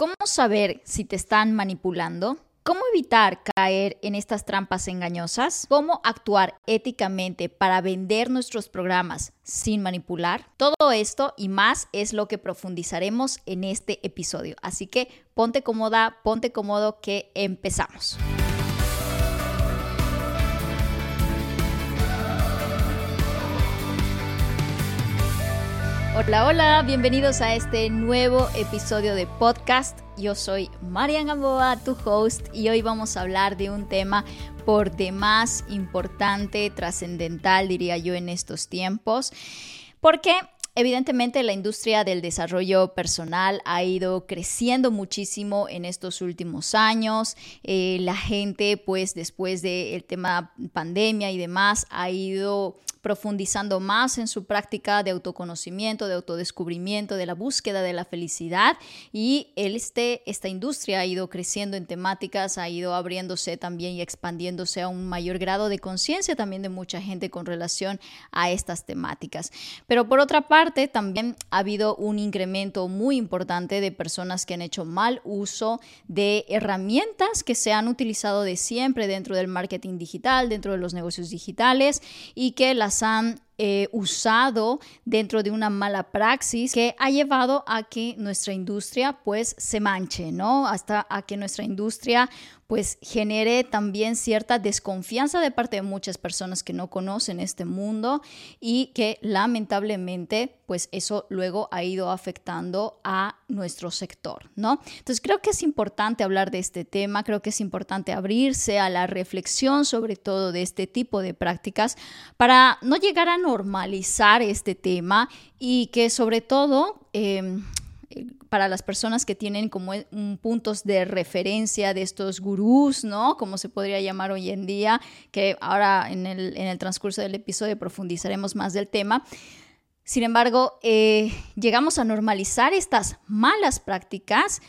¿Cómo saber si te están manipulando? ¿Cómo evitar caer en estas trampas engañosas? ¿Cómo actuar éticamente para vender nuestros programas sin manipular? Todo esto y más es lo que profundizaremos en este episodio. Así que ponte cómoda, ponte cómodo que empezamos. Hola, hola, bienvenidos a este nuevo episodio de podcast. Yo soy Marian Gamboa, tu host, y hoy vamos a hablar de un tema por demás importante, trascendental, diría yo, en estos tiempos. Porque Evidentemente la industria del desarrollo personal ha ido creciendo muchísimo en estos últimos años. Eh, la gente, pues después del tema pandemia y demás, ha ido profundizando más en su práctica de autoconocimiento, de autodescubrimiento, de la búsqueda de la felicidad y este, esta industria ha ido creciendo en temáticas, ha ido abriéndose también y expandiéndose a un mayor grado de conciencia también de mucha gente con relación a estas temáticas. Pero por otra parte, también ha habido un incremento muy importante de personas que han hecho mal uso de herramientas que se han utilizado de siempre dentro del marketing digital, dentro de los negocios digitales y que las han eh, usado dentro de una mala praxis que ha llevado a que nuestra industria pues se manche, ¿no? Hasta a que nuestra industria pues genere también cierta desconfianza de parte de muchas personas que no conocen este mundo y que lamentablemente pues eso luego ha ido afectando a nuestro sector, ¿no? Entonces creo que es importante hablar de este tema, creo que es importante abrirse a la reflexión sobre todo de este tipo de prácticas para no llegar a normalizar este tema y que sobre todo... Em, para las personas que tienen como puntos de referencia de estos gurús, ¿no? Como se podría llamar hoy en día, que ahora en el, en el transcurso del episodio profundizaremos más del tema. Sin embargo, eh, llegamos a normalizar estas malas prácticas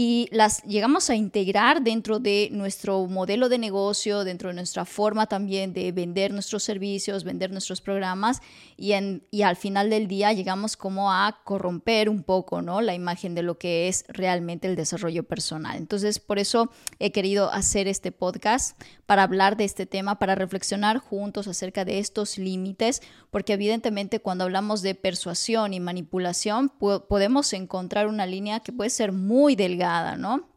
y las llegamos a integrar dentro de nuestro modelo de negocio, dentro de nuestra forma también de vender nuestros servicios, vender nuestros programas y, en, y al final del día llegamos como a corromper un poco ¿no? la imagen de lo que es realmente el desarrollo personal. Entonces, por eso he querido hacer este podcast para hablar de este tema, para reflexionar juntos acerca de estos límites, porque evidentemente cuando hablamos de persuasión y manipulación podemos encontrar una línea que puede ser muy delgada, ¿no?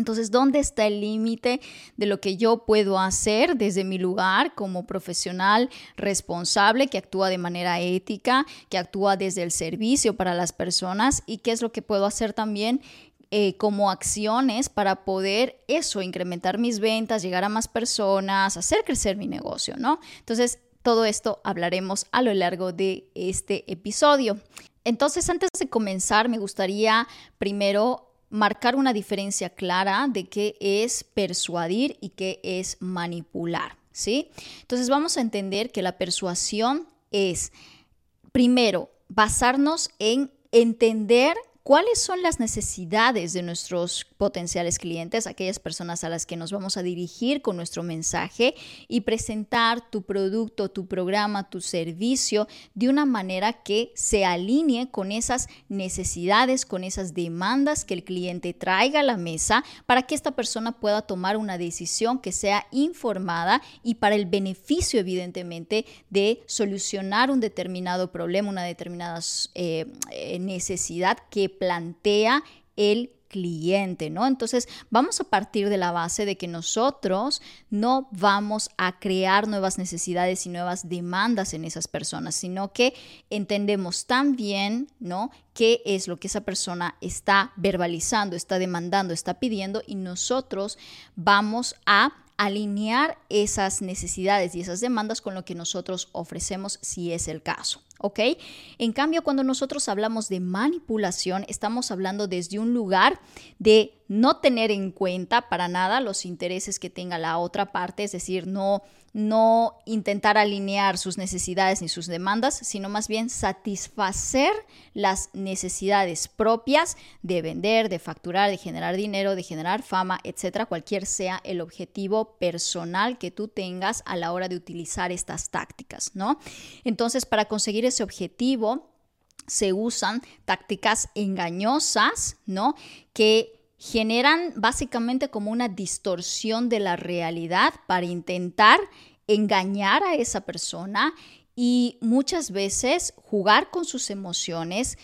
Entonces, ¿dónde está el límite de lo que yo puedo hacer desde mi lugar como profesional responsable que actúa de manera ética, que actúa desde el servicio para las personas y qué es lo que puedo hacer también eh, como acciones para poder eso, incrementar mis ventas, llegar a más personas, hacer crecer mi negocio, ¿no? Entonces, todo esto hablaremos a lo largo de este episodio. Entonces, antes de comenzar, me gustaría primero marcar una diferencia clara de qué es persuadir y qué es manipular, ¿sí? Entonces, vamos a entender que la persuasión es, primero, basarnos en entender cuáles son las necesidades de nuestros potenciales clientes, aquellas personas a las que nos vamos a dirigir con nuestro mensaje y presentar tu producto, tu programa, tu servicio de una manera que se alinee con esas necesidades, con esas demandas que el cliente traiga a la mesa para que esta persona pueda tomar una decisión que sea informada y para el beneficio evidentemente de solucionar un determinado problema, una determinada eh, necesidad que plantea el cliente, ¿no? Entonces, vamos a partir de la base de que nosotros no vamos a crear nuevas necesidades y nuevas demandas en esas personas, sino que entendemos también, ¿no? qué es lo que esa persona está verbalizando, está demandando, está pidiendo y nosotros vamos a alinear esas necesidades y esas demandas con lo que nosotros ofrecemos si es el caso. ¿Ok? En cambio, cuando nosotros hablamos de manipulación, estamos hablando desde un lugar de no tener en cuenta para nada los intereses que tenga la otra parte, es decir, no, no intentar alinear sus necesidades ni sus demandas, sino más bien satisfacer las necesidades propias de vender, de facturar, de generar dinero, de generar fama, etcétera, cualquier sea el objetivo personal que tú tengas a la hora de utilizar estas tácticas, ¿no? Entonces, para conseguir ese objetivo, se usan tácticas engañosas, ¿no? Que generan básicamente como una distorsión de la realidad para intentar engañar a esa persona y muchas veces jugar con sus emociones,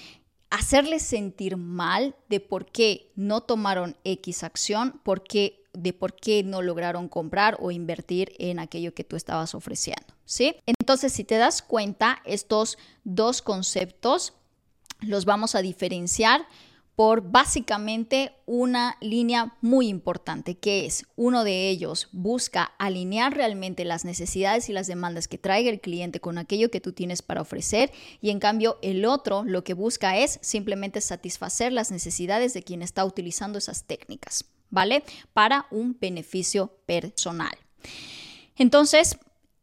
hacerles sentir mal de por qué no tomaron X acción, por qué, de por qué no lograron comprar o invertir en aquello que tú estabas ofreciendo, ¿sí? Entonces, si te das cuenta, estos dos conceptos los vamos a diferenciar por básicamente una línea muy importante, que es uno de ellos busca alinear realmente las necesidades y las demandas que traiga el cliente con aquello que tú tienes para ofrecer y en cambio el otro lo que busca es simplemente satisfacer las necesidades de quien está utilizando esas técnicas, ¿vale? Para un beneficio personal. Entonces,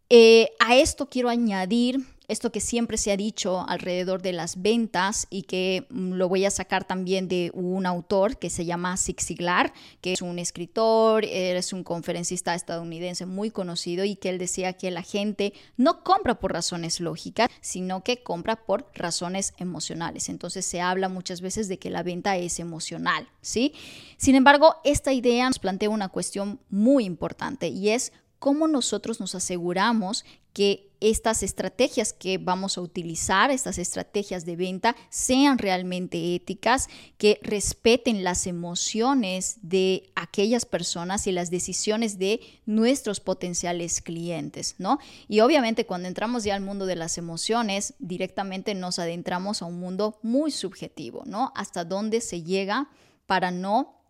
eh, a esto quiero añadir esto que siempre se ha dicho alrededor de las ventas y que mm, lo voy a sacar también de un autor que se llama Zig Ziglar, que es un escritor, es un conferencista estadounidense muy conocido y que él decía que la gente no compra por razones lógicas, sino que compra por razones emocionales. Entonces se habla muchas veces de que la venta es emocional, ¿sí? Sin embargo, esta idea nos plantea una cuestión muy importante y es cómo nosotros nos aseguramos que estas estrategias que vamos a utilizar, estas estrategias de venta, sean realmente éticas, que respeten las emociones de aquellas personas y las decisiones de nuestros potenciales clientes, ¿no? Y obviamente cuando entramos ya al mundo de las emociones, directamente nos adentramos a un mundo muy subjetivo, ¿no? Hasta dónde se llega para no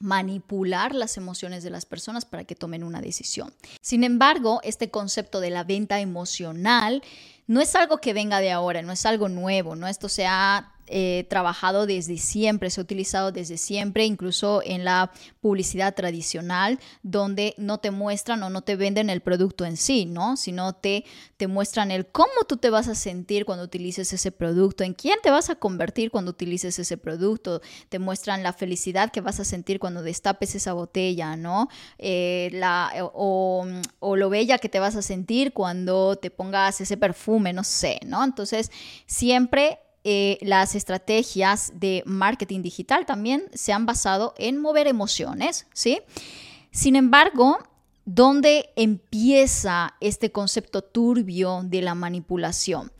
manipular las emociones de las personas para que tomen una decisión. Sin embargo, este concepto de la venta emocional no es algo que venga de ahora, no es algo nuevo, ¿no? Esto se ha eh, trabajado desde siempre, se ha utilizado desde siempre, incluso en la publicidad tradicional, donde no te muestran o no te venden el producto en sí, ¿no? Sino te, te muestran el cómo tú te vas a sentir cuando utilices ese producto, en quién te vas a convertir cuando utilices ese producto, te muestran la felicidad que vas a sentir cuando destapes esa botella, ¿no? Eh, la, o, o lo bella que te vas a sentir cuando te pongas ese perfume, no sé, ¿no? Entonces, siempre eh, las estrategias de marketing digital también se han basado en mover emociones, ¿sí? Sin embargo, ¿dónde empieza este concepto turbio de la manipulación?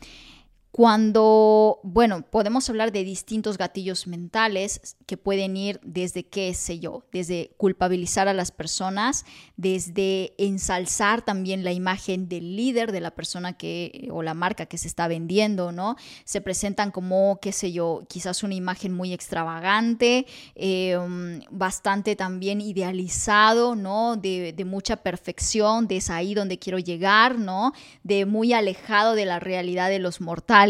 Cuando, bueno, podemos hablar de distintos gatillos mentales que pueden ir desde, qué sé yo, desde culpabilizar a las personas, desde ensalzar también la imagen del líder de la persona que, o la marca que se está vendiendo, ¿no? Se presentan como, qué sé yo, quizás una imagen muy extravagante, em, bastante también idealizado, ¿no? De, de mucha perfección, de es ahí donde quiero llegar, ¿no? De muy alejado de la realidad de los mortales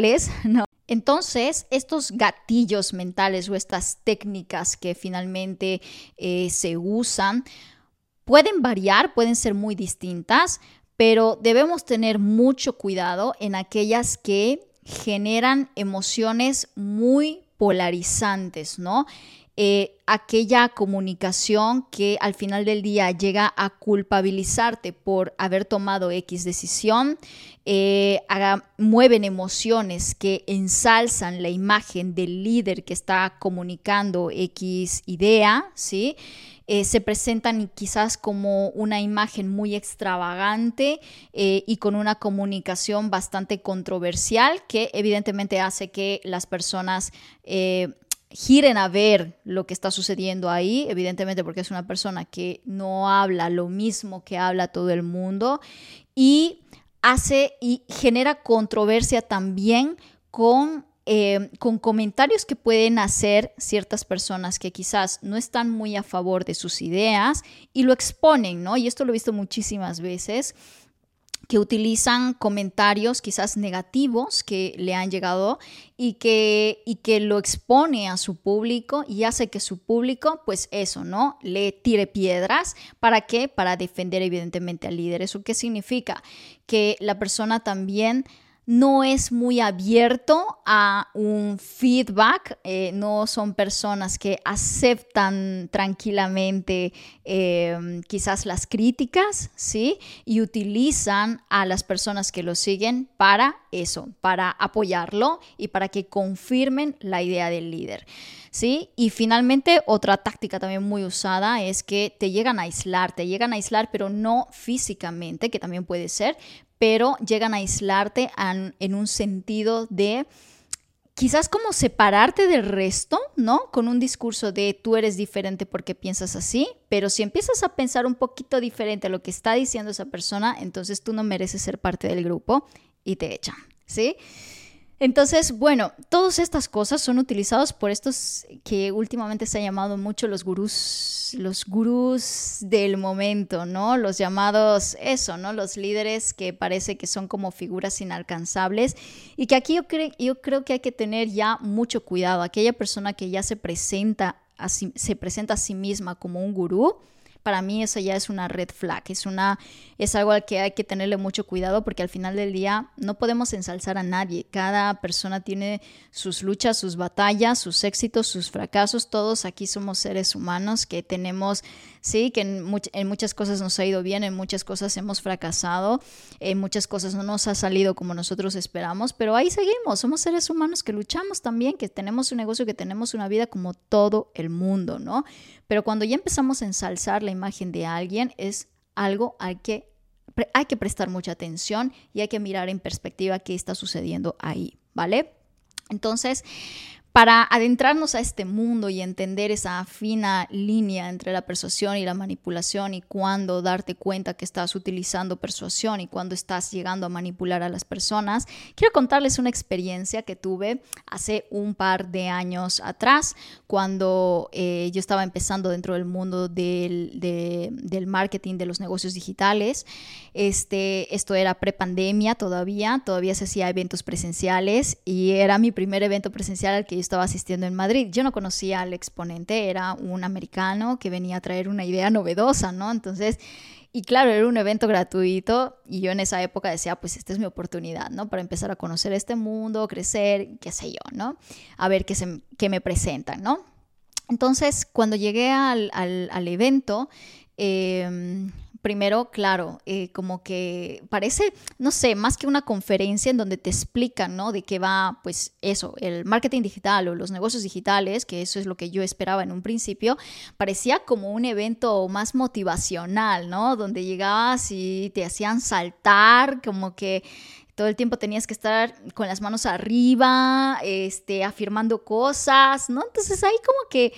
Entonces, estos gatillos mentales o estas técnicas que finalmente eh, se usan pueden variar, pueden ser muy distintas, pero debemos tener mucho cuidado en aquellas que generan emociones muy polarizantes, ¿no? Eh, aquella comunicación que al final del día llega a culpabilizarte por haber tomado X decisión, eh, mueven emociones que ensalzan la imagen del líder que está comunicando X idea, ¿sí? Eh, se presentan quizás como una imagen muy extravagante y con una comunicación bastante controversial que evidentemente hace que las personas giren a ver lo que está sucediendo ahí, evidentemente porque es una persona que no habla lo mismo que habla todo el mundo y hace y genera controversia también con, eh, con comentarios que pueden hacer ciertas personas que quizás no están muy a favor de sus ideas y lo exponen, ¿no? Y esto lo he visto muchísimas veces que utilizan comentarios quizás negativos que le han llegado y que, y que lo expone a su público y hace que su público, pues eso, ¿no? Le tire piedras. ¿Para qué? Para defender evidentemente al líder. ¿Eso qué significa? Que la persona también no es muy abierto a un feedback, eh, no son personas que aceptan tranquilamente em, quizás las críticas, ¿sí? Y utilizan a las personas que lo siguen para eso, para apoyarlo y para que confirmen la idea del líder. ¿Sí? Y finalmente, otra táctica también muy usada es que te llegan a aislar, te llegan a aislar, pero no físicamente, que también puede ser, pero llegan a aislarte en, un sentido de quizás como separarte del resto, ¿no? Con un discurso de tú eres diferente porque piensas así, pero si empiezas a pensar un poquito diferente a lo que está diciendo esa persona, entonces tú no mereces ser parte del grupo y te echan, ¿sí? Entonces, bueno, todas estas cosas son utilizadas por estos que últimamente se ha llamado mucho los gurús, los gurús del momento, ¿no? Los llamados, eso, ¿no? Los líderes que parece que son como figuras inalcanzables y que aquí yo, yo creo que hay que tener ya mucho cuidado. Aquella persona que ya se presenta, se presenta a sí misma como un gurú, para mí eso ya es una red flag, es, una, es algo al que hay que tenerle mucho cuidado porque al final del día no podemos ensalzar a nadie. Cada persona tiene sus luchas, sus batallas, sus éxitos, sus fracasos. Todos aquí somos seres humanos que tenemos sí, que en, muchas cosas nos ha ido bien, en muchas cosas hemos fracasado, en muchas cosas no nos ha salido como nosotros esperamos, pero ahí seguimos, somos seres humanos que luchamos también, que tenemos un negocio, que tenemos una vida como todo el mundo, ¿no? Pero cuando ya empezamos a ensalzar la imagen de alguien, es algo al que hay que prestar mucha atención y hay que mirar en perspectiva qué está sucediendo ahí, ¿vale? Entonces, para adentrarnos a este mundo y entender esa fina línea entre la persuasión y la manipulación y cuándo darte cuenta que estás utilizando persuasión y cuándo estás llegando a manipular a las personas, quiero contarles una experiencia que tuve hace un par de años atrás, cuando eh, yo estaba empezando dentro del mundo del, del marketing de los negocios digitales. Este, esto era prepandemia todavía, todavía se hacía eventos presenciales y era mi primer evento presencial al que estaba asistiendo en Madrid. Yo no conocía al exponente, era un americano que venía a traer una idea novedosa, ¿no? Entonces, y claro, era un evento gratuito y yo en esa época decía, pues esta es mi oportunidad, ¿no? Para empezar a conocer este mundo, crecer, qué sé yo, ¿no? A ver qué, se, qué me presentan, ¿no? Entonces, cuando llegué al, al, al evento, eh, primero, claro, eh, como que parece, no sé, más que una conferencia en donde te explican, ¿no? De qué va, pues eso, el marketing digital o los negocios digitales, que eso es lo que yo esperaba en un principio, parecía como un evento más motivacional, ¿no? Donde llegabas y te hacían saltar, como que todo el tiempo tenías que estar con las manos arriba, este, afirmando cosas, ¿no? Entonces ahí como que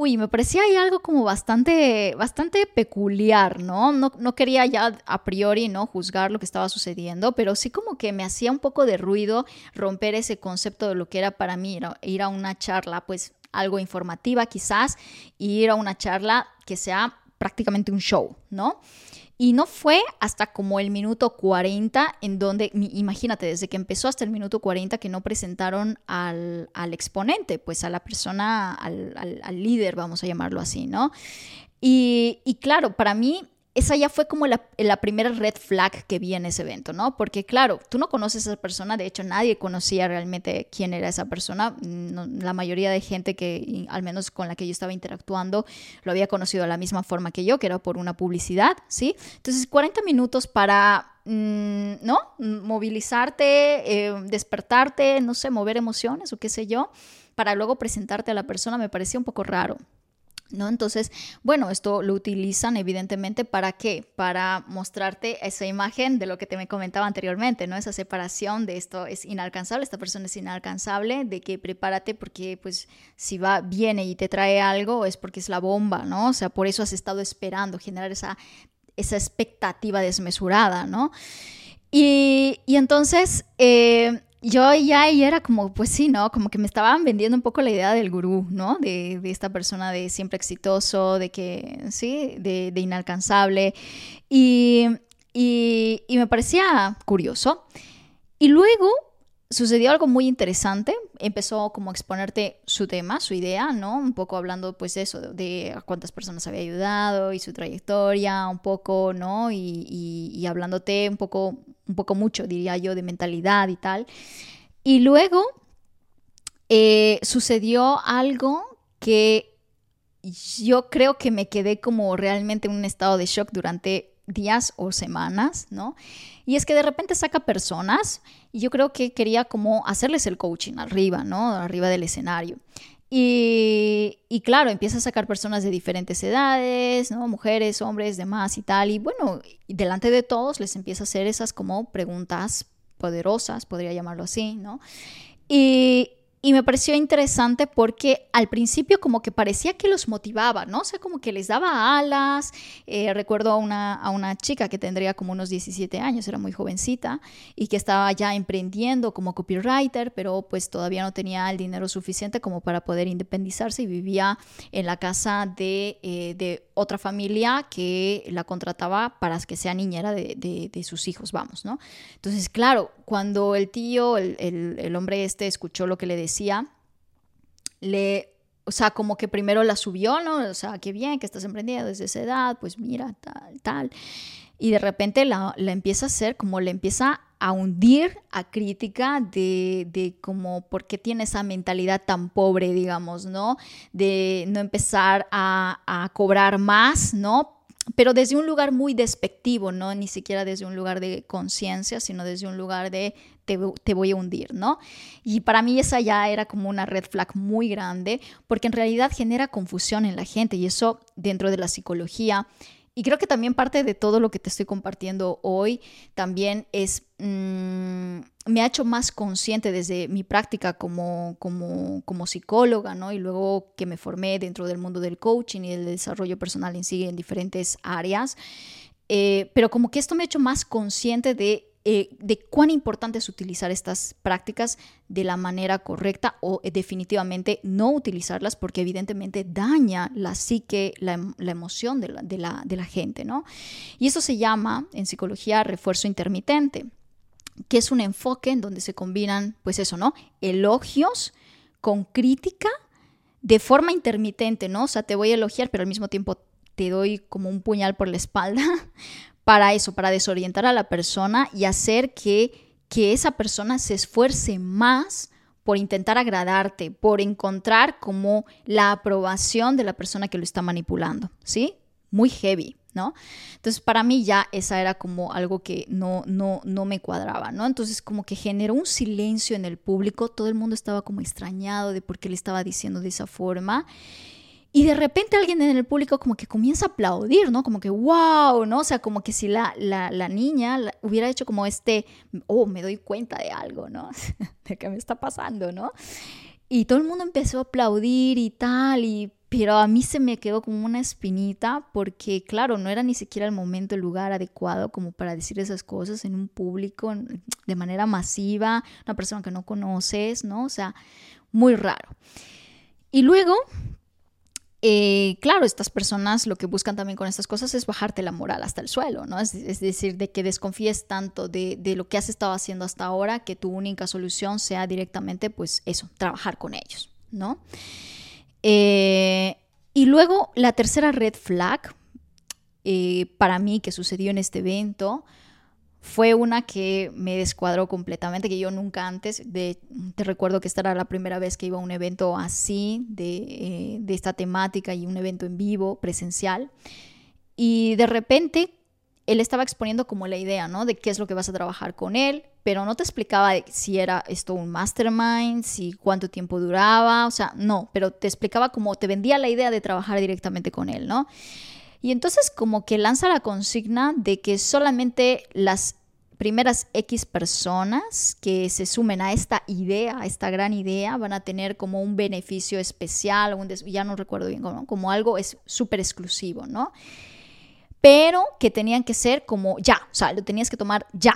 Uy, me parecía ahí algo como bastante, bastante peculiar, ¿no? ¿no? No quería ya a priori, ¿no? Juzgar lo que estaba sucediendo, pero sí como que me hacía un poco de ruido romper ese concepto de lo que era para mí ir a una charla, pues algo informativa quizás, y ir a una charla que sea prácticamente un show, ¿no? Y no fue hasta como el minuto 40 en donde, imagínate, desde que empezó hasta el minuto 40 que no presentaron al, exponente, pues a la persona, al, al, líder, vamos a llamarlo así, ¿no? Y, y claro, para mí esa ya fue como la, primera red flag que vi en ese evento, ¿no? Porque claro, tú no conoces a esa persona, de hecho nadie conocía realmente quién era esa persona, la mayoría de gente que, al menos con la que yo estaba interactuando, lo había conocido de la misma forma que yo, que era por una publicidad, ¿sí? Entonces, 40 minutos para, mm, ¿no? Movilizarte, eh, despertarte, no sé, mover emociones o qué sé yo, para luego presentarte a la persona me parecía un poco raro. ¿No? Entonces, bueno, esto lo utilizan evidentemente para qué? Para mostrarte esa imagen de lo que te me comentaba anteriormente, ¿no? Esa separación de esto es inalcanzable, esta persona es inalcanzable, de que prepárate porque pues si va, viene y te trae algo es porque es la bomba, ¿no? O sea, por eso has estado esperando generar esa, esa expectativa desmesurada, ¿no? Y, y entonces, eh, yo ya era como, pues sí, ¿no? Como que me estaban vendiendo un poco la idea del gurú, ¿no? De, de esta persona de siempre exitoso, de que, sí, de, de inalcanzable. Y, y, y, me parecía curioso. Y luego sucedió algo muy interesante. Empezó como exponerte su tema, su idea, ¿no? Un poco hablando pues de de a cuántas personas había ayudado y su trayectoria, un poco, ¿no? Y hablándote un poco un poco mucho, diría yo, de mentalidad y tal. Y luego eh, sucedió algo que yo creo que me quedé como realmente en un estado de shock durante días o semanas, ¿no? Y es que de repente saca personas y yo creo que quería como hacerles el coaching arriba, ¿no? Arriba del escenario. Y, claro, empieza a sacar personas de diferentes edades, ¿no? Mujeres, hombres, demás y tal. Y bueno, delante de todos les empieza a hacer esas como preguntas poderosas, podría llamarlo así, ¿no? Y, y me pareció interesante porque al principio como que parecía que los motivaba, ¿no? O sea, como que les daba alas. Eh, recuerdo a una, a una chica que tendría como unos 17 años, era muy jovencita, y que estaba ya emprendiendo como copywriter, pero pues todavía no tenía el dinero suficiente como para poder independizarse y vivía en la casa de, eh, de otra familia que la contrataba para que sea niñera de, de, sus hijos, vamos, ¿no? Entonces, claro, cuando el tío, el, el, el hombre este, escuchó lo que le decía, decía, le, o sea, como que primero la subió, ¿no? O sea, qué bien que estás emprendiendo desde esa edad, pues mira, tal, tal. Y de repente la, la empieza a hacer, como le empieza a hundir a crítica de, de como por qué tiene esa mentalidad tan pobre, digamos, ¿no? De no empezar a, a cobrar más, ¿no? pero desde un lugar muy despectivo, no ni siquiera desde un lugar de conciencia, sino desde un lugar de te, voy a hundir, ¿no? Y para mí esa ya era como una red flag muy grande, porque en realidad genera confusión en la gente y eso dentro de la psicología y creo que también parte de todo lo que te estoy compartiendo hoy también es, mm, me ha hecho más consciente desde mi práctica como, como, como psicóloga, ¿no? Y luego que me formé dentro del mundo del coaching y del desarrollo personal en sí en diferentes áreas. Eh, pero como que esto me ha hecho más consciente de eh, de cuán importante es utilizar estas prácticas de la manera correcta o eh, definitivamente no utilizarlas porque evidentemente daña la psique, la, em, emoción de la, de, la, de la gente, ¿no? Y eso se llama en psicología refuerzo intermitente, que es un enfoque en donde se combinan, pues eso, ¿no? Elogios con crítica de forma intermitente, ¿no? O sea, te voy a elogiar, pero al mismo tiempo te doy como un puñal por la espalda para eso, para desorientar a la persona y hacer que, que esa persona se esfuerce más por intentar agradarte, por encontrar como la aprobación de la persona que lo está manipulando, ¿sí? Muy heavy, ¿no? Entonces, para mí ya esa era como algo que no, no, no me cuadraba, ¿no? Entonces, como que generó un silencio en el público, todo el mundo estaba como extrañado de por qué le estaba diciendo de esa forma. Y de repente alguien en el público como que comienza a aplaudir, ¿no? Como que, wow, ¿no? O sea, como que si la, la, niña hubiera hecho como este, oh, me doy cuenta de algo, ¿no? de qué me está pasando, ¿no? Y todo el mundo empezó a aplaudir y tal, y, pero a mí se me quedó como una espinita porque, claro, no era ni siquiera el momento, el lugar adecuado como para decir esas cosas en un público de manera masiva, una persona que no conoces, ¿no? O sea, muy raro. Y luego, eh, claro, estas personas lo que buscan también con estas cosas es bajarte la moral hasta el suelo, ¿no? Es, decir, de que desconfíes tanto de, lo que has estado haciendo hasta ahora que tu única solución sea directamente, pues eso, trabajar con ellos, ¿no? Eh, y luego la tercera red flag eh, para mí que sucedió en este evento fue una que me descuadró completamente, que yo nunca antes, de, te recuerdo que esta era la primera vez que iba a un evento así, de, eh, de esta temática y un evento en vivo, presencial, y de repente él estaba exponiendo como la idea, ¿no? De qué es lo que vas a trabajar con él, pero no te explicaba si era esto un mastermind, si cuánto tiempo duraba, o sea, no, pero te explicaba como te vendía la idea de trabajar directamente con él, ¿no? Y entonces como que lanza la consigna de que solamente las primeras X personas que se sumen a esta idea, a esta gran idea, van a tener como un beneficio especial, un ya no recuerdo bien, como, algo es súper exclusivo, ¿no? Pero que tenían que ser como ya, o sea, lo tenías que tomar ya,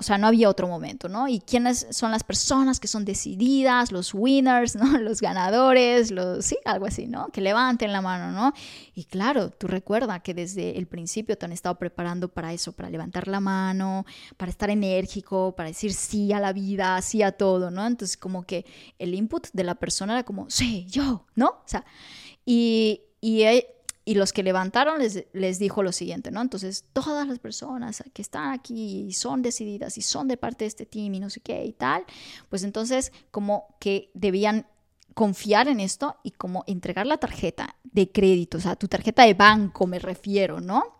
o sea, no había otro momento, ¿no? Y quiénes son las personas que son decididas, los winners, ¿no? Los ganadores, los, sí, algo así, ¿no? Que levanten la mano, ¿no? Y claro, tú recuerda que desde el principio te han estado preparando para eso, para levantar la mano, para estar enérgico, para decir sí a la vida, sí a todo, ¿no? Entonces, como que el input de la persona era como, sí, yo, ¿no? O sea, y, y y los que levantaron les, les, dijo lo siguiente, ¿no? Entonces, todas las personas que están aquí y son decididas y son de parte de este team y no sé qué y tal, pues entonces como que debían confiar en esto y como entregar la tarjeta de crédito, o sea, tu tarjeta de banco me refiero, ¿no?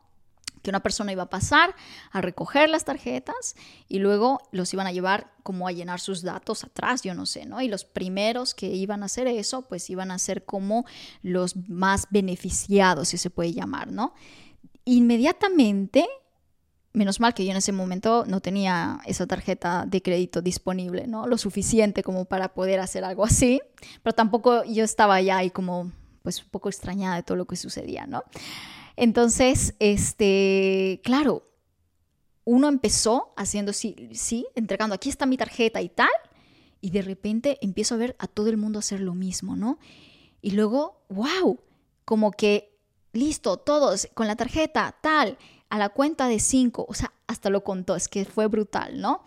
Que una persona iba a pasar a recoger las tarjetas y luego los iban a llevar como a llenar sus datos atrás, yo no sé, ¿no? Y los primeros que iban a hacer eso, pues iban a ser como los más beneficiados, si se puede llamar, ¿no? Inmediatamente, menos mal que yo en ese momento no tenía esa tarjeta de crédito disponible, ¿no? Lo suficiente como para poder hacer algo así, pero tampoco yo estaba ya ahí como, pues un poco extrañada de todo lo que sucedía, ¿no? Entonces, este, claro, uno empezó haciendo sí, sí, entregando, aquí está mi tarjeta y tal, y de repente empiezo a ver a todo el mundo hacer lo mismo, ¿no? Y luego, wow, como que, listo, todos con la tarjeta, tal, a la cuenta de cinco, o sea, hasta lo contó, es que fue brutal, ¿no?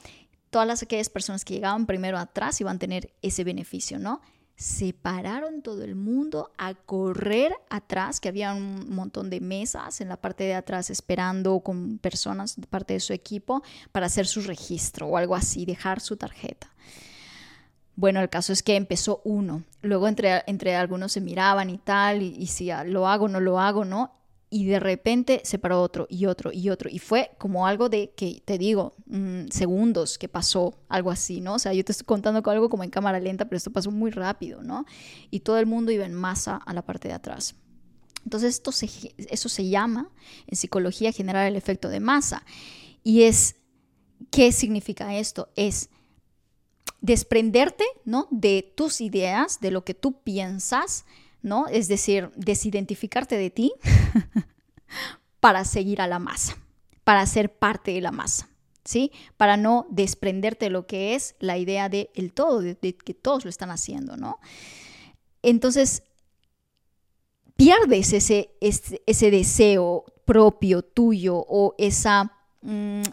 Todas las aquellas personas que llegaban primero atrás iban a tener ese beneficio, ¿no? Se pararon todo el mundo a correr atrás, que había un montón de mesas en la parte de atrás esperando con personas de parte de su equipo para hacer su registro o algo así, dejar su tarjeta. Bueno, el caso es que empezó uno, luego entre, entre algunos se miraban y tal, y, y si lo hago, no lo hago, ¿no? Y de repente se paró otro y otro y otro. Y fue como algo de que, te digo, mm, segundos que pasó, algo así, ¿no? O sea, yo te estoy contando algo como en cámara lenta, pero esto pasó muy rápido, ¿no? Y todo el mundo iba en masa a la parte de atrás. Entonces, esto eso se llama en psicología generar el efecto de masa. Y es, ¿qué significa esto? Es desprenderte, ¿no? De tus ideas, de lo que tú piensas, ¿no? Es decir, desidentificarte de ti para seguir a la masa, para ser parte de la masa, ¿sí? Para no desprenderte de lo que es la idea del el todo, de, que todos lo están haciendo, ¿no? Entonces, pierdes ese, ese, deseo propio tuyo o esa... Mm,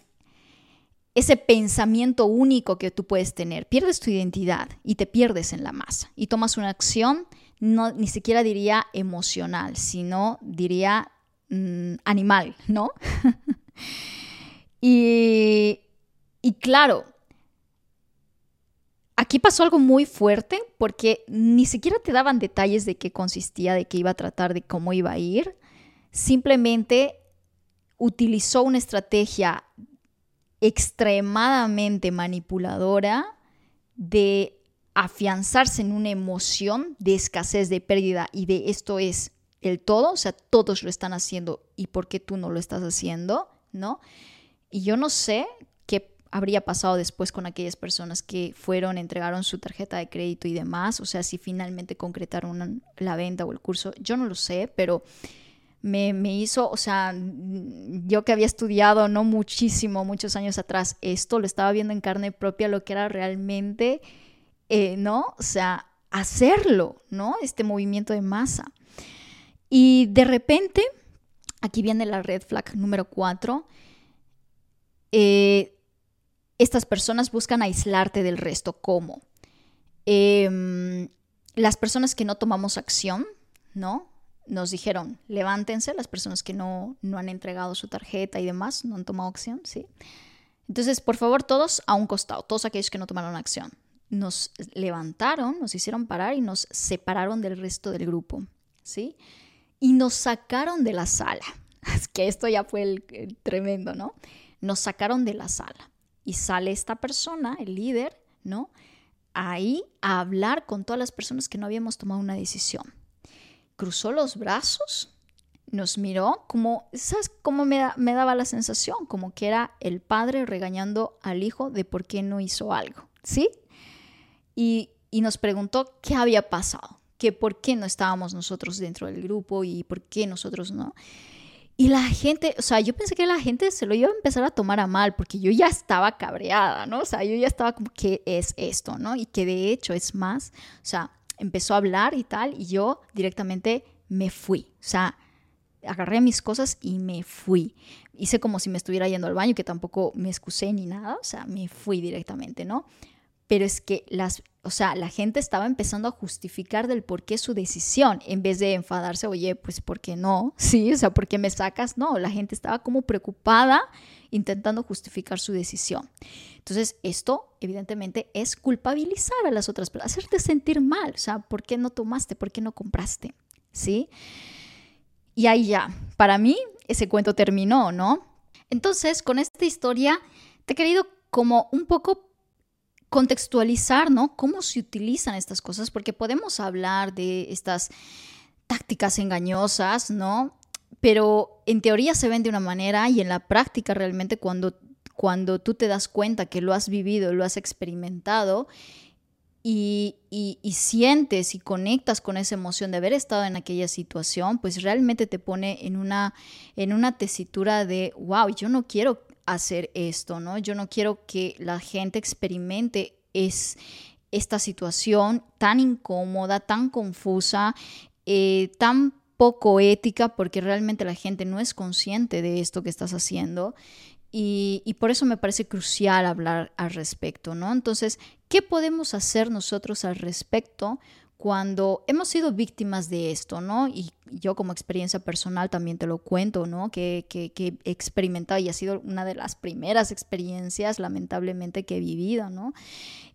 ese pensamiento único que tú puedes tener, pierdes tu identidad y te pierdes en la masa y tomas una acción no, ni siquiera diría emocional, sino diría mm, animal, ¿no? y, y claro, aquí pasó algo muy fuerte porque ni siquiera te daban detalles de qué consistía, de qué iba a tratar, de cómo iba a ir. Simplemente utilizó una estrategia extremadamente manipuladora de afianzarse en una emoción de escasez, de pérdida y de esto es el todo, o sea, todos lo están haciendo y por qué tú no lo estás haciendo, ¿no? Y yo no sé qué habría pasado después con aquellas personas que fueron, entregaron su tarjeta de crédito y demás, o sea, si finalmente concretaron la venta o el curso, yo no lo sé, pero me, me, hizo, o sea, yo que había estudiado no muchísimo, muchos años atrás esto, lo estaba viendo en carne propia lo que era realmente eh, ¿no? O sea, hacerlo, ¿no? Este movimiento de masa. Y de repente, aquí viene la red flag número cuatro, eh, estas personas buscan aislarte del resto. ¿Cómo? Em, las personas que no tomamos acción, ¿no? Nos dijeron, levántense, las personas que no, no han entregado su tarjeta y demás, no han tomado acción, ¿sí? Entonces, por favor, todos a un costado, todos aquellos que no tomaron acción nos levantaron, nos hicieron parar y nos separaron del resto del grupo, ¿sí? Y nos sacaron de la sala. Es que esto ya fue tremendo, ¿no? Nos sacaron de la sala y sale esta persona, el líder, ¿no? Ahí a hablar con todas las personas que no habíamos tomado una decisión. Cruzó los brazos, nos miró como, ¿sabes cómo me, me daba la sensación? Como que era el padre regañando al hijo de por qué no hizo algo, ¿sí? Y, nos preguntó qué había pasado, que por qué no estábamos nosotros dentro del grupo y por qué nosotros no. Y la gente, o sea, yo pensé que la gente se lo iba a empezar a tomar a mal porque yo ya estaba cabreada, ¿no? O sea, yo ya estaba como, ¿qué es esto, no? Y que de hecho es más, o sea, empezó a hablar y tal, y yo directamente me fui. O sea, agarré mis cosas y me fui. Hice como si me estuviera yendo al baño, que tampoco me excusé ni nada, o sea, me fui directamente, ¿no? Pero es que las o sea, la gente estaba empezando a justificar del por qué su decisión, en vez de enfadarse, oye, pues ¿por qué no? Sí, o sea, ¿por qué me sacas? No, la gente estaba como preocupada intentando justificar su decisión. Entonces, esto evidentemente es culpabilizar a las otras personas, hacerte sentir mal, o sea, ¿por qué no tomaste? ¿Por qué no compraste? ¿Sí? Y ahí ya, para mí ese cuento terminó, ¿no? Entonces, con esta historia, te he querido como un poco contextualizar, ¿no? Cómo se utilizan estas cosas, porque podemos hablar de estas tácticas engañosas, ¿no? Pero en teoría se ven de una manera y en la práctica realmente cuando, cuando tú te das cuenta que lo has vivido, lo has experimentado y, y, sientes y conectas con esa emoción de haber estado en aquella situación, pues realmente te pone en una, en una tesitura de, wow, yo no quiero hacer esto, ¿no? Yo no quiero que la gente experimente es, esta situación tan incómoda, tan confusa, eh, tan poco ética, porque realmente la gente no es consciente de esto que estás haciendo. Y, y, por eso me parece crucial hablar al respecto, ¿no? Entonces, ¿qué podemos hacer nosotros al respecto cuando hemos sido víctimas de esto, ¿no? Y yo como experiencia personal también te lo cuento, ¿no? Que, que, que, he experimentado y ha sido una de las primeras experiencias, lamentablemente, que he vivido, ¿no?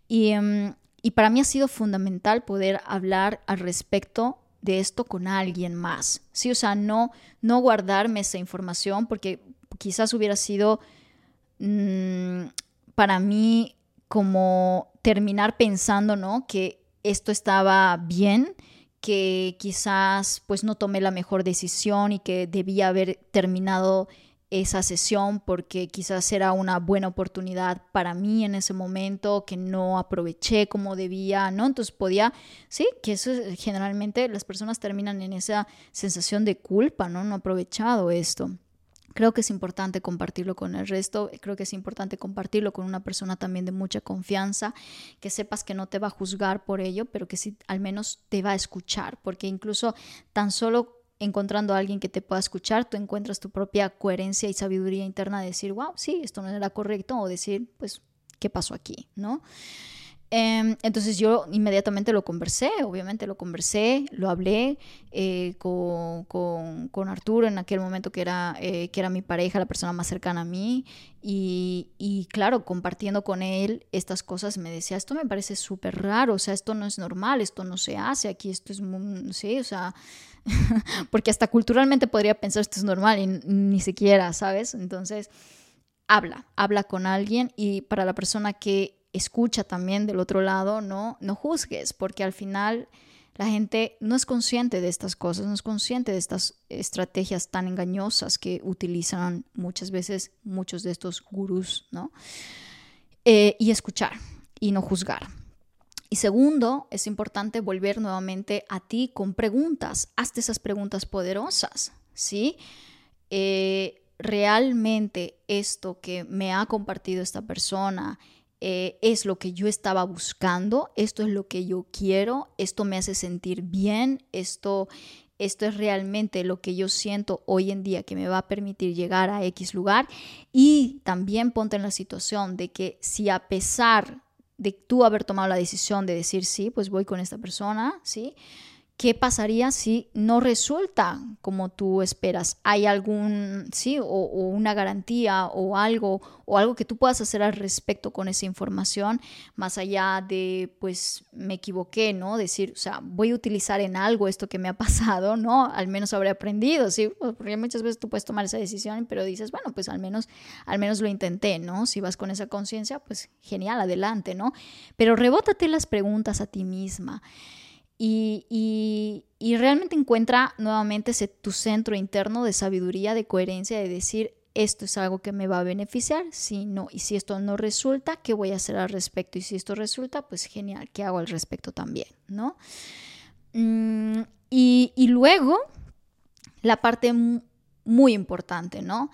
Y, em, y para mí ha sido fundamental poder hablar al respecto de esto con alguien más, ¿sí? O sea, no, no guardarme esa información porque quizás hubiera sido mmm, para mí como terminar pensando, ¿no? Que esto estaba bien, que quizás pues no tomé la mejor decisión y que debía haber terminado esa sesión porque quizás era una buena oportunidad para mí en ese momento que no aproveché como debía, ¿no? Entonces podía, sí, que eso generalmente las personas terminan en esa sensación de culpa, ¿no? No aprovechado esto. Creo que es importante compartirlo con el resto, creo que es importante compartirlo con una persona también de mucha confianza, que sepas que no te va a juzgar por ello, pero que sí al menos te va a escuchar, porque incluso tan solo encontrando a alguien que te pueda escuchar, tú encuentras tu propia coherencia y sabiduría interna de decir, wow, sí, esto no era correcto, o decir, pues, ¿qué pasó aquí? ¿No? Em, entonces yo inmediatamente lo conversé, obviamente lo conversé, lo hablé eh, con, con, con, Arturo en aquel momento que era, eh, que era mi pareja, la persona más cercana a mí, y, y claro, compartiendo con él estas cosas me decía, esto me parece súper raro, o sea, esto no es normal, esto no se hace, aquí esto es, muy, sí, o sea, porque hasta culturalmente podría pensar esto es normal y ni siquiera, ¿sabes? Entonces, habla, habla con alguien y para la persona que escucha también del otro lado, no, no juzgues, porque al final la gente no es consciente de estas cosas, no es consciente de estas estrategias tan engañosas que utilizan muchas veces muchos de estos gurús, ¿no? Eh, y escuchar y no juzgar. Y segundo, es importante volver nuevamente a ti con preguntas. Hazte esas preguntas poderosas, ¿sí? Eh, realmente esto que me ha compartido esta persona eh, es lo que yo estaba buscando, esto es lo que yo quiero, esto me hace sentir bien, esto, esto es realmente lo que yo siento hoy en día que me va a permitir llegar a X lugar y también ponte en la situación de que si a pesar de tú haber tomado la decisión de decir sí, pues voy con esta persona, ¿sí? ¿Qué pasaría si no resulta como tú esperas? ¿Hay algún, sí, o, una garantía o algo, o algo que tú puedas hacer al respecto con esa información, más allá de, pues, me equivoqué, ¿no? Decir, o sea, voy a utilizar en algo esto que me ha pasado, ¿no? Al menos habré aprendido, ¿sí? Porque muchas veces tú puedes tomar esa decisión, pero dices, bueno, pues al menos, al menos lo intenté, ¿no? Si vas con esa conciencia, pues genial, adelante, ¿no? Pero rebótate las preguntas a ti misma. Y, realmente encuentra nuevamente ese, tu centro interno de sabiduría, de coherencia, de decir, esto es algo que me va a beneficiar, si no, y si esto no resulta, ¿qué voy a hacer al respecto? Y si esto resulta, pues genial, ¿qué hago al respecto también? ¿no? Mm, y, y, luego, la parte muy importante, ¿no?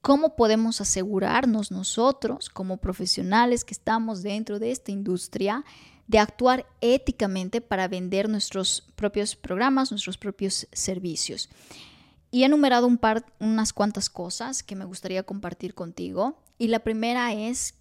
¿Cómo podemos asegurarnos nosotros, como profesionales que estamos dentro de esta industria, de actuar éticamente para vender nuestros propios programas, nuestros propios servicios. Y he enumerado un par, unas cuantas cosas que me gustaría compartir contigo. Y la primera es,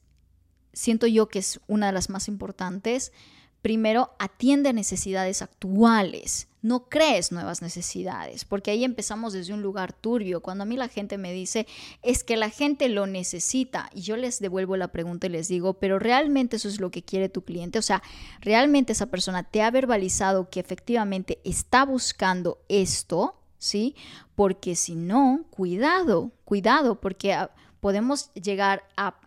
siento yo que es una de las más importantes, primero atiende necesidades actuales, no crees nuevas necesidades, porque ahí empezamos desde un lugar turbio. Cuando a mí la gente me dice, es que la gente lo necesita, y yo les devuelvo la pregunta y les digo, pero realmente eso es lo que quiere tu cliente, o sea, realmente esa persona te ha verbalizado que efectivamente está buscando esto, ¿sí? Porque si no, cuidado, cuidado, porque ah, podemos llegar a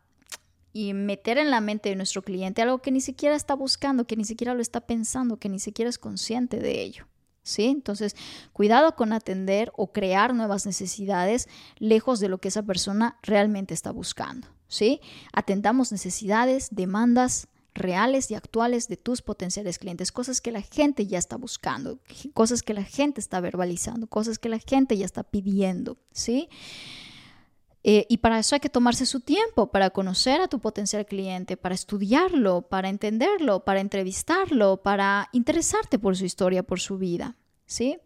y meter en la mente de nuestro cliente algo que ni siquiera está buscando, que ni siquiera lo está pensando, que ni siquiera es consciente de ello. ¿Sí? Entonces, cuidado con atender o crear nuevas necesidades lejos de lo que esa persona realmente está buscando. ¿Sí? Atendamos necesidades, demandas reales y actuales de tus potenciales clientes, cosas que la gente ya está buscando, cosas que la gente está verbalizando, cosas que la gente ya está pidiendo, ¿sí? Eh, y para eso hay que tomarse su tiempo, para conocer a tu potencial cliente, para estudiarlo, para entenderlo, para entrevistarlo, para interesarte por su historia, por su vida. ¿sí?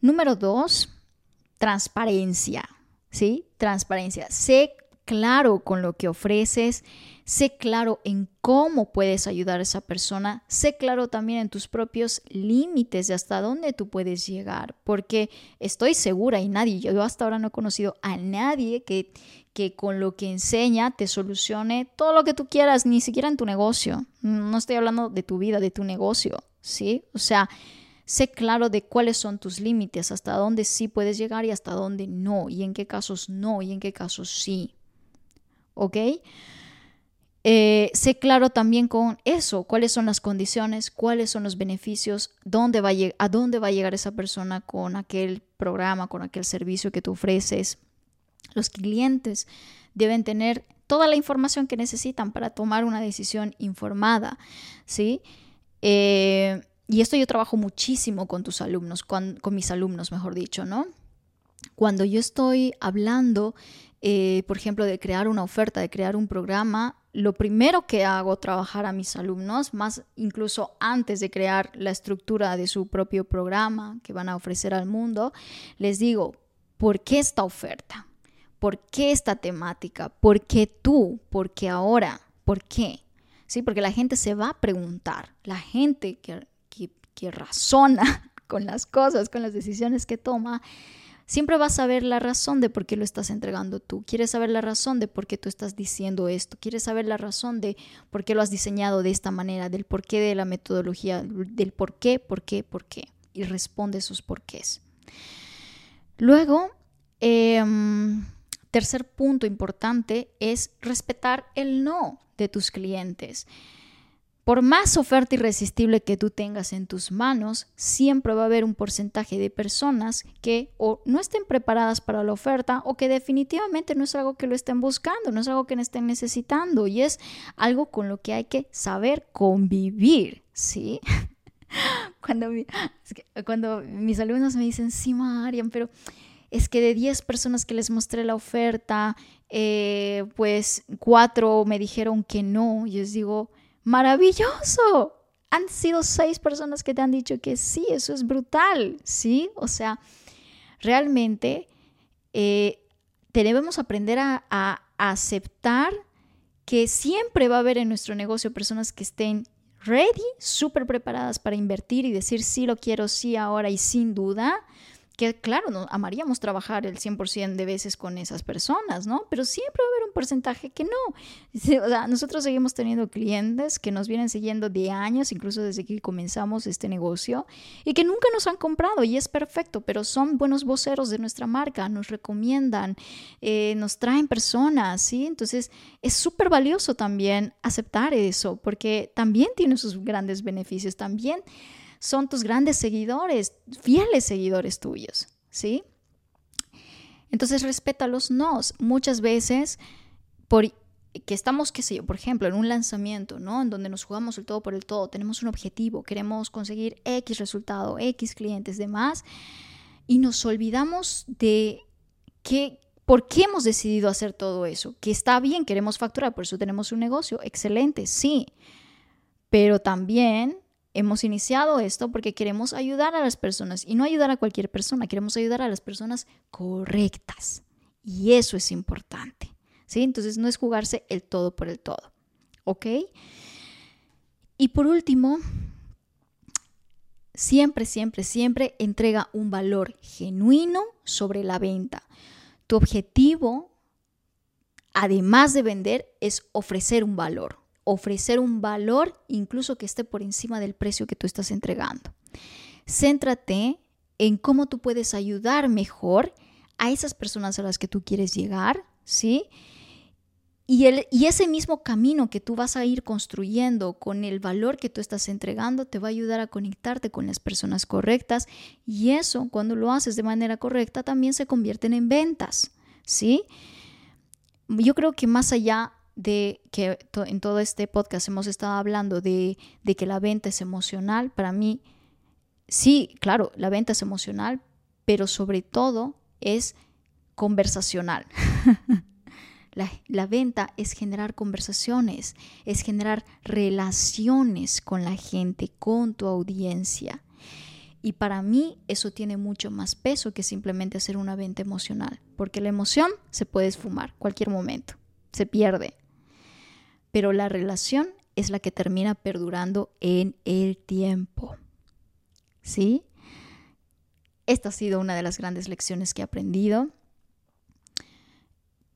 Número dos, transparencia. ¿sí? Transparencia. Sé claro con lo que ofreces, sé claro en cómo puedes ayudar a esa persona, sé claro también en tus propios límites de hasta dónde tú puedes llegar, porque estoy segura y nadie, yo hasta ahora no he conocido a nadie que, que con lo que enseña te solucione todo lo que tú quieras, ni siquiera en tu negocio. No estoy hablando de tu vida, de tu negocio, ¿sí? O sea, sé claro de cuáles son tus límites, hasta dónde sí puedes llegar y hasta dónde no, y en qué casos no, y en qué casos sí. ¿ok? Eh, sé claro también con eso, cuáles son las condiciones, cuáles son los beneficios, dónde va a, dónde va a llegar esa persona con aquel programa, con aquel servicio que tú ofreces. Los clientes deben tener toda la información que necesitan para tomar una decisión informada, ¿sí? Eh, y esto yo trabajo muchísimo con tus alumnos, con, con mis alumnos, mejor dicho, ¿no? Cuando yo estoy hablando eh, por ejemplo, de crear una oferta, de crear un programa, lo primero que hago trabajar a mis alumnos, más incluso antes de crear la estructura de su propio programa que van a ofrecer al mundo, les digo, ¿por qué esta oferta? ¿Por qué esta temática? ¿Por qué tú? ¿Por qué ahora? ¿Por qué? Sí, porque la gente se va a preguntar, la gente que, que, que razona con las cosas, con las decisiones que toma, Siempre vas a saber la razón de por qué lo estás entregando tú. Quieres saber la razón de por qué tú estás diciendo esto. Quieres saber la razón de por qué lo has diseñado de esta manera, del porqué de la metodología, del por qué, por qué, por qué. Y responde esos porqués. Luego, em, tercer punto importante es respetar el no de tus clientes. Por más oferta irresistible que tú tengas en tus manos, siempre va a haber un porcentaje de personas que o no estén preparadas para la oferta o que definitivamente no es algo que lo estén buscando, no es algo que estén necesitando y es algo con lo que hay que saber convivir, ¿sí? cuando, cuando mis alumnos me dicen, sí, Marian, pero es que de 10 personas que les mostré la oferta, eh, pues cuatro me dijeron que no. Y les digo, maravilloso. Han sido seis personas que te han dicho que sí, eso es brutal, ¿sí? O sea, realmente eh, debemos aprender a, a aceptar que siempre va a haber en nuestro negocio personas que estén ready, súper preparadas para invertir y decir sí lo quiero, sí ahora y sin duda que claro, no, amaríamos trabajar el 100% de veces con esas personas, ¿no? Pero siempre va a haber un porcentaje que no. Nosotros seguimos teniendo clientes que nos vienen siguiendo de años, incluso desde que comenzamos este negocio, y que nunca nos han comprado y es perfecto, pero son buenos voceros de nuestra marca, nos recomiendan, eh, nos traen personas, ¿sí? Entonces es súper valioso también aceptar eso, porque también tiene sus grandes beneficios, también son tus grandes seguidores, fieles seguidores tuyos, ¿sí? Entonces respeta los nos. Muchas veces, por que estamos, qué sé yo, por ejemplo, en un lanzamiento, ¿no? En donde nos jugamos el todo por el todo, tenemos un objetivo, queremos conseguir X resultado, X clientes, demás, y nos olvidamos de qué, por qué hemos decidido hacer todo eso. Que está bien, queremos facturar, por eso tenemos un negocio, excelente, sí, pero también hemos iniciado esto porque queremos ayudar a las personas y no ayudar a cualquier persona, queremos ayudar a las personas correctas. Y eso es importante. ¿sí? Entonces no es jugarse el todo por el todo. ¿Ok? Y por último, siempre, siempre, siempre entrega un valor genuino sobre la venta. Tu objetivo, además de vender, es ofrecer un valor. Ofrecer un valor incluso que esté por encima del precio que tú estás entregando. Céntrate en cómo tú puedes ayudar mejor a esas personas a las que tú quieres llegar, ¿sí? Y, el, y ese mismo camino que tú vas a ir construyendo con el valor que tú estás entregando te va a ayudar a conectarte con las personas correctas y eso cuando lo haces de manera correcta también se convierten en ventas, ¿sí? Yo creo que más allá de que en todo este podcast hemos estado hablando de, de que la venta es emocional, para mí sí, claro, la venta es emocional, pero sobre todo es conversacional. La, venta es generar conversaciones, es generar relaciones con la gente, con tu audiencia. Y para mí eso tiene mucho más peso que simplemente hacer una venta emocional, porque la emoción se puede esfumar cualquier momento, se pierde. Pero la relación es la que termina perdurando en el tiempo. ¿Sí? Esta ha sido una de las grandes lecciones que he aprendido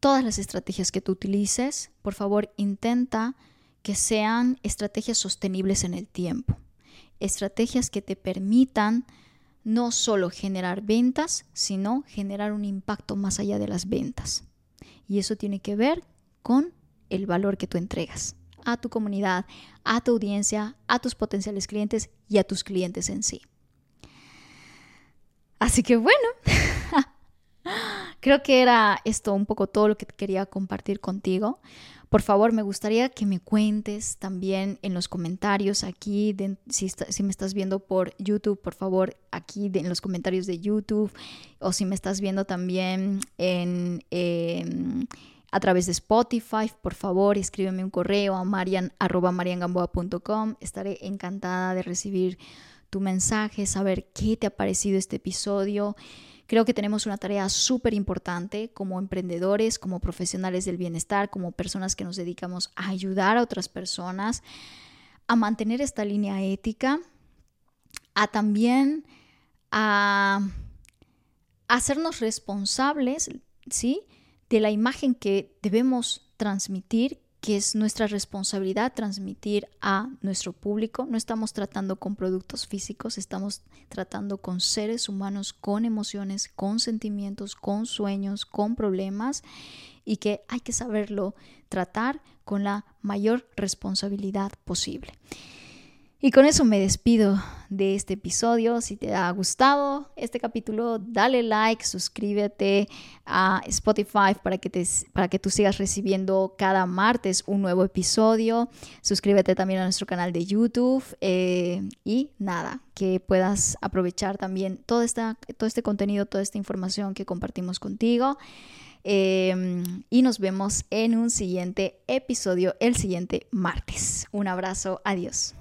todas las estrategias que tú utilices, por favor intenta que sean estrategias sostenibles en el tiempo. Estrategias que te permitan no solo generar ventas, sino generar un impacto más allá de las ventas. Y eso tiene que ver con el valor que tú entregas a tu comunidad, a tu audiencia, a tus potenciales clientes y a tus clientes en sí. Así que bueno, Creo que era esto un poco todo lo que quería compartir contigo. Por favor, me gustaría que me cuentes también en los comentarios aquí, si, si, me estás viendo por YouTube, por favor, aquí en los comentarios de YouTube, o si me estás viendo también en, em, a través de Spotify, por favor, escríbeme un correo a marian.mariangamboa.com. Estaré encantada de recibir tu mensaje, saber qué te ha parecido este episodio. Creo que tenemos una tarea súper importante como emprendedores, como profesionales del bienestar, como personas que nos dedicamos a ayudar a otras personas a mantener esta línea ética, a también a hacernos responsables, ¿sí? De la imagen que debemos transmitir que es nuestra responsabilidad transmitir a nuestro público. No estamos tratando con productos físicos, estamos tratando con seres humanos con emociones, con sentimientos, con sueños, con problemas y que hay que saberlo tratar con la mayor responsabilidad posible. Y con eso me despido de este episodio. Si te ha gustado este capítulo, dale like, suscríbete a Spotify para que, para que tú sigas recibiendo cada martes un nuevo episodio. Suscríbete también a nuestro canal de YouTube eh, y nada, que puedas aprovechar también todo, esta, todo este contenido, toda esta información que compartimos contigo. Em, y nos vemos en un siguiente episodio el siguiente martes. Un abrazo, adiós.